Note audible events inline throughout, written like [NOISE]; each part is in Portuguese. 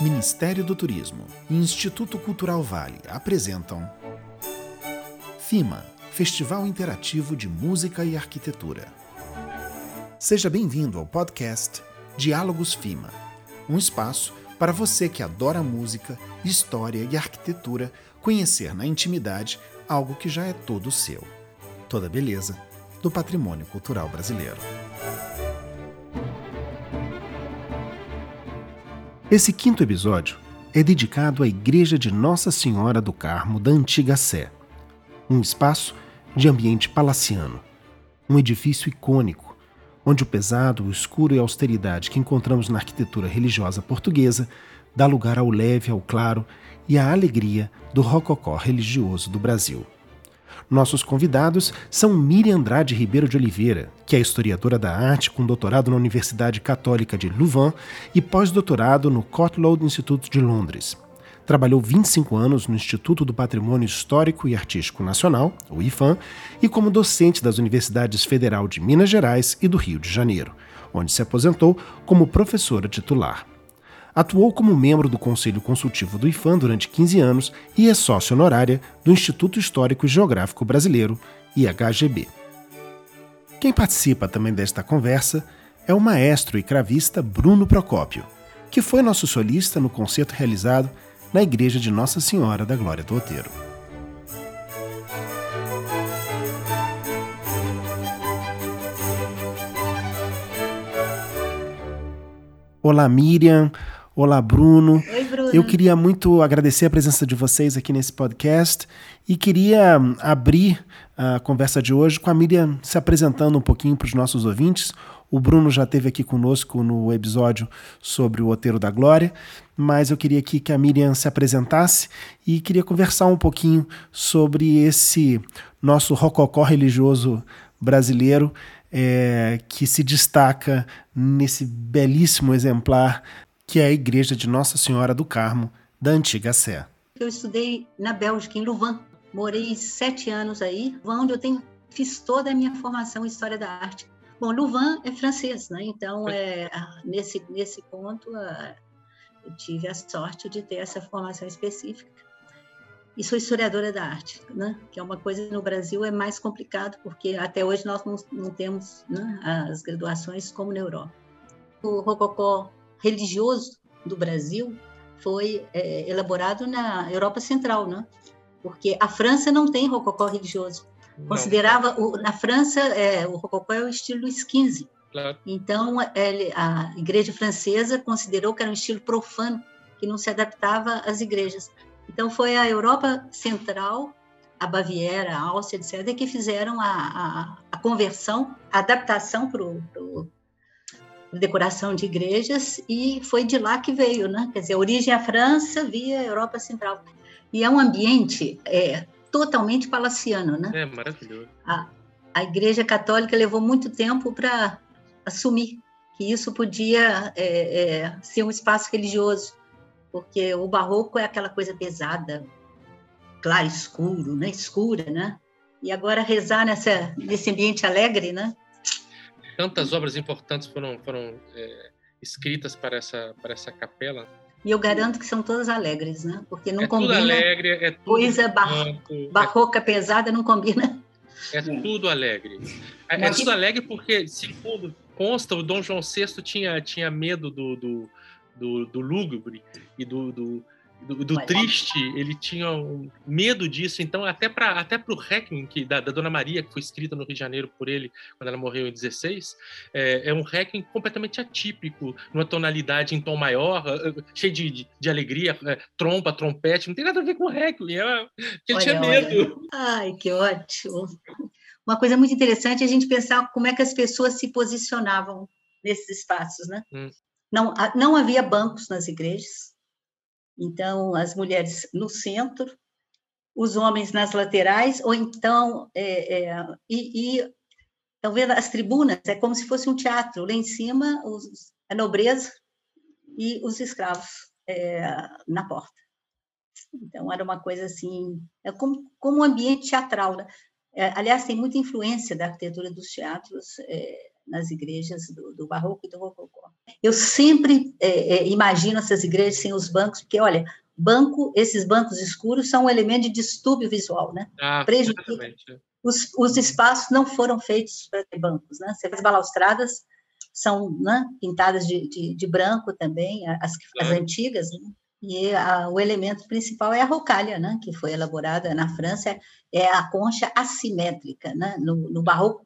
Ministério do Turismo e Instituto Cultural Vale apresentam FIMA Festival Interativo de Música e Arquitetura. Seja bem-vindo ao podcast Diálogos FIMA, um espaço para você que adora música, história e arquitetura conhecer na intimidade algo que já é todo seu. Toda beleza do patrimônio cultural brasileiro. Esse quinto episódio é dedicado à Igreja de Nossa Senhora do Carmo da Antiga Sé, um espaço de ambiente palaciano, um edifício icônico, onde o pesado, o escuro e a austeridade que encontramos na arquitetura religiosa portuguesa dá lugar ao leve, ao claro e à alegria do rococó religioso do Brasil. Nossos convidados são Miriam Andrade Ribeiro de Oliveira, que é historiadora da arte com doutorado na Universidade Católica de Louvain e pós-doutorado no Cottlow Institute de Londres. Trabalhou 25 anos no Instituto do Patrimônio Histórico e Artístico Nacional, o IFAM, e como docente das Universidades Federal de Minas Gerais e do Rio de Janeiro, onde se aposentou como professora titular. Atuou como membro do Conselho Consultivo do IFAM durante 15 anos e é sócia honorária do Instituto Histórico e Geográfico Brasileiro, IHGB. Quem participa também desta conversa é o maestro e cravista Bruno Procópio, que foi nosso solista no concerto realizado na Igreja de Nossa Senhora da Glória do Outeiro. Olá, Miriam. Olá, Bruno. Oi, Bruno. Eu queria muito agradecer a presença de vocês aqui nesse podcast e queria hum, abrir a conversa de hoje com a Miriam se apresentando um pouquinho para os nossos ouvintes. O Bruno já esteve aqui conosco no episódio sobre o Oteiro da Glória, mas eu queria aqui que a Miriam se apresentasse e queria conversar um pouquinho sobre esse nosso rococó religioso brasileiro é, que se destaca nesse belíssimo exemplar que é a igreja de Nossa Senhora do Carmo, da antiga Sé. Eu estudei na Bélgica, em Louvain. Morei sete anos aí, onde eu tenho, fiz toda a minha formação em História da Arte. Bom, Louvain é francês, né? Então, é, nesse, nesse ponto, eu tive a sorte de ter essa formação específica. E sou historiadora da arte, né? que é uma coisa no Brasil é mais complicado, porque até hoje nós não, não temos né, as graduações como na Europa. O Rococó religioso do Brasil foi é, elaborado na Europa Central, né? Porque a França não tem rococó religioso. Considerava o, na França é, o rococó é o estilo Luís XV. Claro. Então a Igreja francesa considerou que era um estilo profano que não se adaptava às igrejas. Então foi a Europa Central, a Baviera, a Áustria, etc., que fizeram a, a, a conversão, a adaptação para o decoração de igrejas e foi de lá que veio, né? Quer dizer, a origem é a França via Europa Central. E é um ambiente é, totalmente palaciano, né? É maravilhoso. A, a Igreja Católica levou muito tempo para assumir que isso podia é, é, ser um espaço religioso, porque o barroco é aquela coisa pesada, claro, escuro, né? Escura, né? E agora rezar nessa, nesse ambiente alegre, né? Tantas obras importantes foram, foram é, escritas para essa, para essa capela. E eu garanto que são todas alegres, né? Porque não é combina. Tudo alegre, é tudo coisa bar barroca é, pesada não combina. É tudo alegre. É, é tudo alegre porque, segundo consta, o Dom João VI tinha, tinha medo do, do, do, do lúgubre e do, do do, do triste, ele tinha um medo disso. Então, até para até o Requiem que, da, da, Dona Maria, que foi escrita no Rio de Janeiro por ele quando ela morreu em 16, é, é um Requiem completamente atípico, numa tonalidade em tom maior, cheio de, de, de alegria, é, trompa, trompete, não tem nada a ver com o Requiem, é, ele olha, tinha medo. Olha. Ai, que ótimo! Uma coisa muito interessante é a gente pensar como é que as pessoas se posicionavam nesses espaços, né? Hum. Não, não havia bancos nas igrejas, então, as mulheres no centro, os homens nas laterais, ou então, é, é, e, e estão vendo as tribunas, é como se fosse um teatro, lá em cima os, a nobreza e os escravos é, na porta. Então, era uma coisa assim, é como, como um ambiente teatral. Né? É, aliás, tem muita influência da arquitetura dos teatros é, nas igrejas do, do Barroco e do Rococó. Eu sempre é, é, imagino essas igrejas sem os bancos, porque, olha, banco, esses bancos escuros são um elemento de distúrbio visual, né? Ah, Prejudica. Os, os espaços não foram feitos para ter bancos, né? Você faz balaustradas, são né, pintadas de, de, de, branco também, as, as antigas, né? e a, o elemento principal é a rocalha, né, que foi elaborada na França, é a concha assimétrica, né, no, no barroco,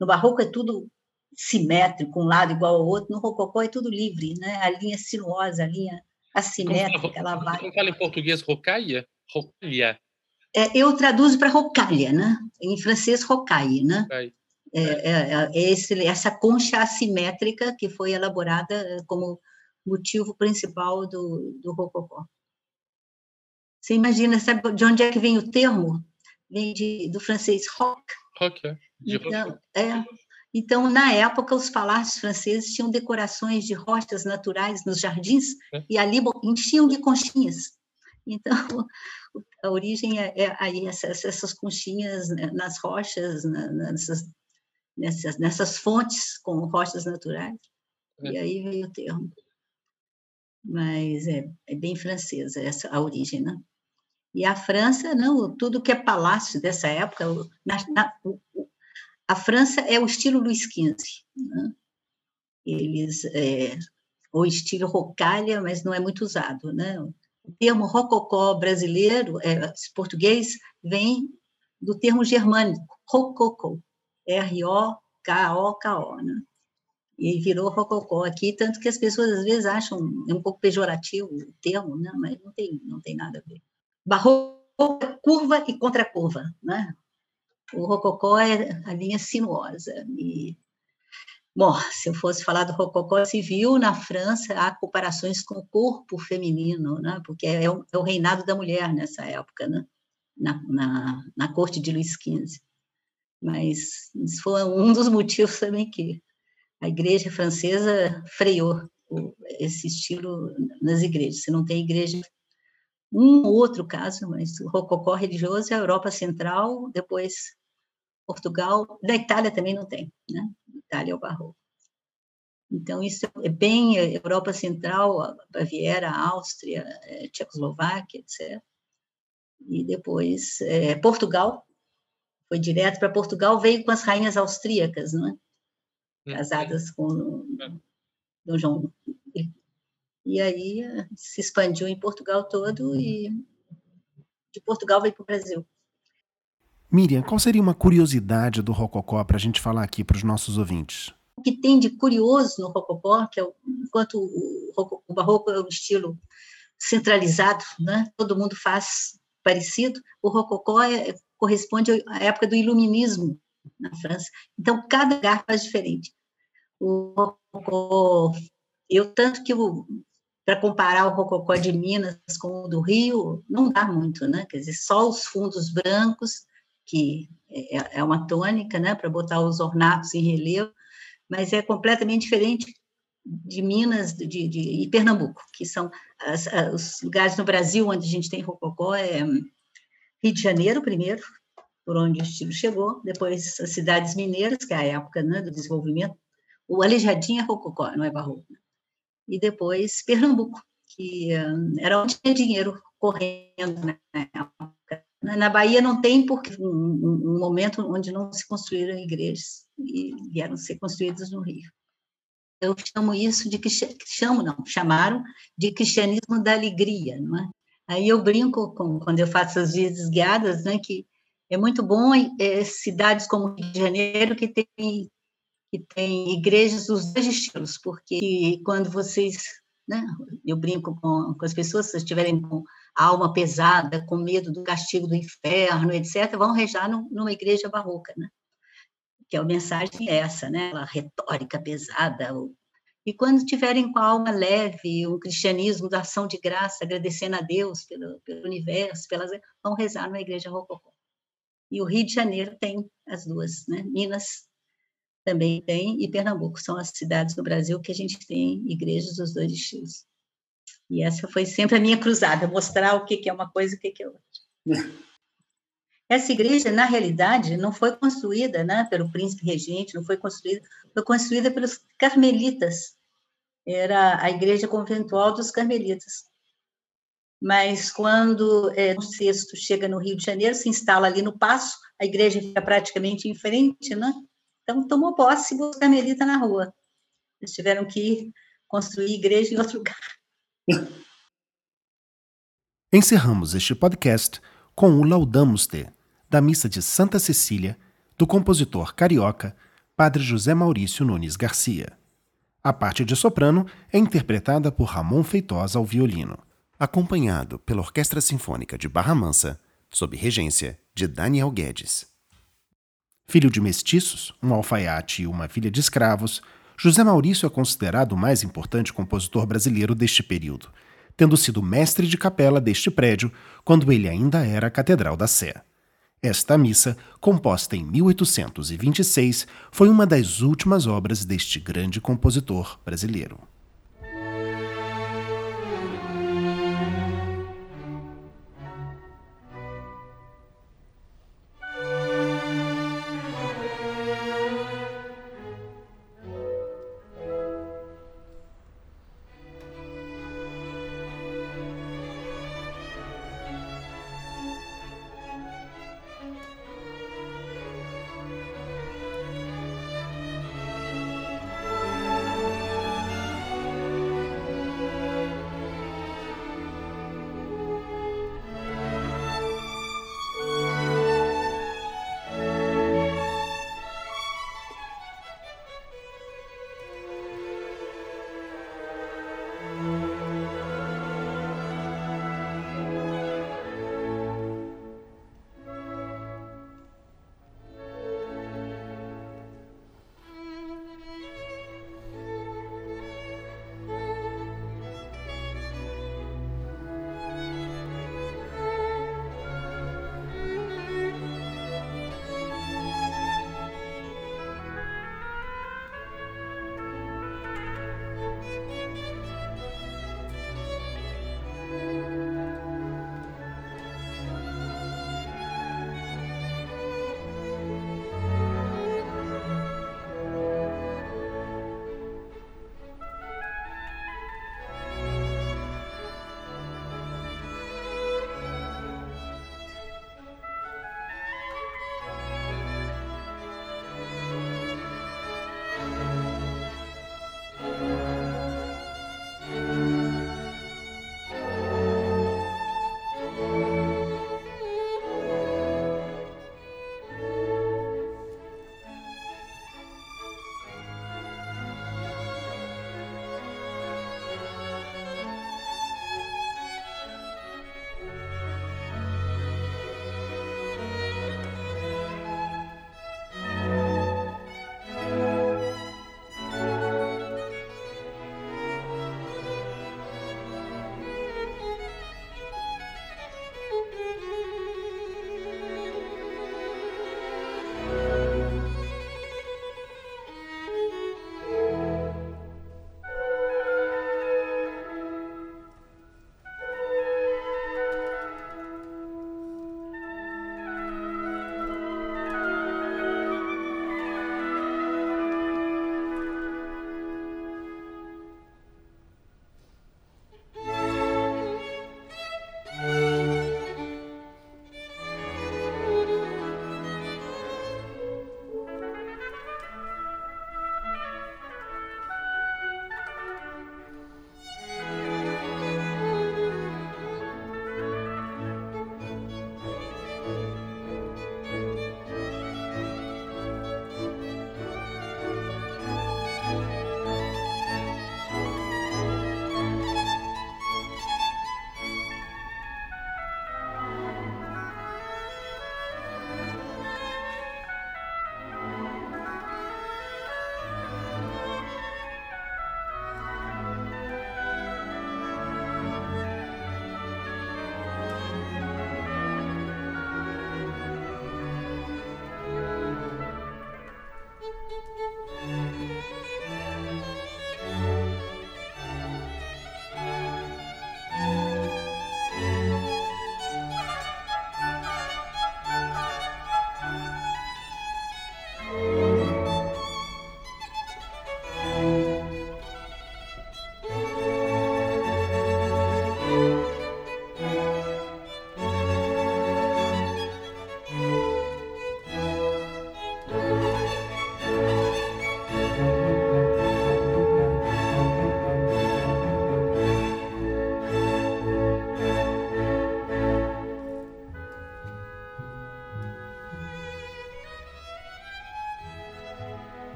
no barroco é tudo simétrico, um lado igual ao outro, no rococó é tudo livre, né, a linha sinuosa, a linha assimétrica, como, ela vai... Como fala em português rocaille? Rocalha? É, eu traduzo para rocalha, né, em francês rocaille, né, é, é, é esse, essa concha assimétrica que foi elaborada como motivo principal do, do rococó. Você imagina, sabe de onde é que vem o termo? Vem de, do francês roc. Roc, é. Então, é. Então, na época, os palácios franceses tinham decorações de rochas naturais nos jardins é. e ali enchiam de conchinhas. Então, [LAUGHS] a origem é, é aí essas, essas, conchinhas né, nas rochas, nessas, nessas, nessas fontes com rochas naturais. É. E aí veio o termo mas é, é bem francesa essa a origem, né? E a França, não, tudo que é palácio dessa época, na, na, a França é o estilo Luís XV, né? eles é, o estilo rocalha, mas não é muito usado, né? O termo rococó brasileiro, é, português, vem do termo germânico, rococó, R-O-K-O-K-O, né? e virou rococó aqui, tanto que as pessoas às vezes acham é um pouco pejorativo o termo, né? mas não tem, não tem nada a ver. Barroco é curva e contracurva, né? O rococó é a linha sinuosa. E, bom, se eu fosse falar do rococó civil, na França há comparações com o corpo feminino, né? porque é o, é o reinado da mulher nessa época, né? na, na, na corte de Luís XV. Mas isso foi um dos motivos também que a igreja francesa freou esse estilo nas igrejas. Você não tem igreja, um ou outro caso, mas o rococó religioso é a Europa Central, depois Portugal, da Itália também não tem, né? Itália é o barroco. Então, isso é bem Europa Central, Baviera, Áustria, é, Tchecoslováquia, etc. E depois é, Portugal, foi direto para Portugal, veio com as rainhas austríacas, não é? Hum. casadas com. Dom João. E aí se expandiu em Portugal todo e de Portugal veio para o Brasil. Miriam, qual seria uma curiosidade do Rococó para a gente falar aqui para os nossos ouvintes? O que tem de curioso no Rococó, que é o, enquanto o, o Barroco é um estilo centralizado, né? todo mundo faz parecido, o Rococó é, corresponde à época do Iluminismo, na França. Então, cada lugar faz diferente. O rococó, eu tanto que para comparar o rococó de Minas com o do Rio, não dá muito, né? Quer dizer, só os fundos brancos, que é, é uma tônica, né, para botar os ornatos em relevo, mas é completamente diferente de Minas de, de, e Pernambuco, que são as, os lugares no Brasil onde a gente tem rococó, é Rio de Janeiro primeiro, por onde o estilo chegou, depois as cidades mineiras, que é a época né, do desenvolvimento, o Aleijadinho é rococó, não é barroco, né? E depois Pernambuco, que um, era onde tinha dinheiro correndo na época. Na Bahia não tem porque um, momento onde não se construíram igrejas e vieram ser construídas no Rio. Eu chamo isso de chamo não, chamaram de cristianismo da alegria, não é? Aí eu brinco com, quando eu faço as visitas guiadas, né, que é muito bom é, cidades como Rio de Janeiro que tem que tem igrejas dos dois estilos, porque quando vocês, né, eu brinco com, com as pessoas, se estiverem com a alma pesada, com medo do castigo do inferno, etc., vão rezar numa igreja barroca, né? Que a mensagem é essa, né? A retórica pesada. E quando tiverem com a alma leve, um cristianismo da ação de graça, agradecendo a Deus pelo, pelo universo, pelas, vão rezar numa igreja rococó. E o Rio de Janeiro tem as duas, né? Minas também tem, e Pernambuco são as cidades do Brasil que a gente tem igrejas dos dois estilos. E essa foi sempre a minha cruzada, mostrar o que é uma coisa e o que é outra. [LAUGHS] Essa igreja, na realidade, não foi construída né, pelo príncipe regente, não foi construída, foi construída pelos carmelitas. Era a igreja conventual dos carmelitas. Mas quando é, o sexto chega no Rio de Janeiro, se instala ali no Passo, a igreja fica praticamente em frente, né? Então tomou posse os carmelitas na rua. Eles tiveram que construir igreja em outro lugar. [LAUGHS] Encerramos este podcast com o Laudamos Te, da missa de Santa Cecília, do compositor carioca Padre José Maurício Nunes Garcia. A parte de soprano é interpretada por Ramon Feitosa ao violino, acompanhado pela Orquestra Sinfônica de Barra Mansa, sob regência de Daniel Guedes. Filho de mestiços, um alfaiate e uma filha de escravos, José Maurício é considerado o mais importante compositor brasileiro deste período, tendo sido mestre de capela deste prédio quando ele ainda era a Catedral da Sé. Esta missa, composta em 1826, foi uma das últimas obras deste grande compositor brasileiro.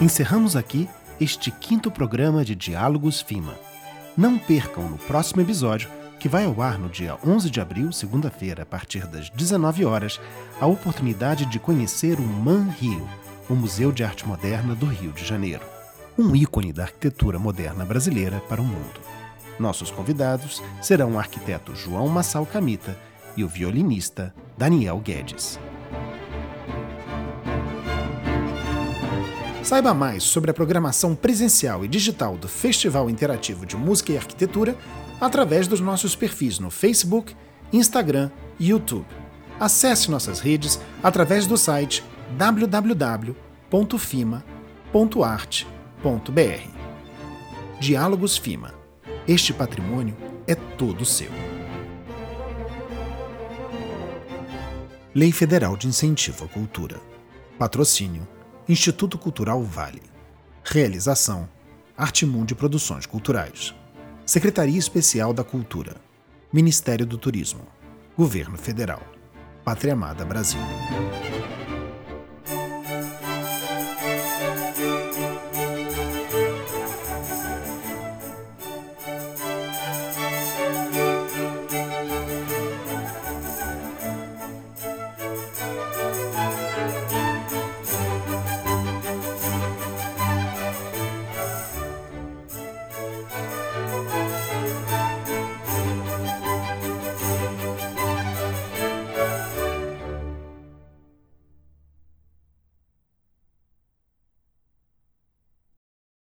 Encerramos aqui este quinto programa de Diálogos FIMA. Não percam no próximo episódio, que vai ao ar no dia 11 de abril, segunda-feira, a partir das 19 horas, a oportunidade de conhecer o Man Rio, o Museu de Arte Moderna do Rio de Janeiro, um ícone da arquitetura moderna brasileira para o mundo. Nossos convidados serão o arquiteto João Massal Camita e o violinista Daniel Guedes. Saiba mais sobre a programação presencial e digital do Festival Interativo de Música e Arquitetura através dos nossos perfis no Facebook, Instagram e YouTube. Acesse nossas redes através do site www.fima.arte.br. Diálogos FIMA. Este patrimônio é todo seu. Lei Federal de Incentivo à Cultura. Patrocínio Instituto Cultural Vale. Realização: Artimundi Produções Culturais. Secretaria Especial da Cultura. Ministério do Turismo. Governo Federal. Pátria Amada Brasil.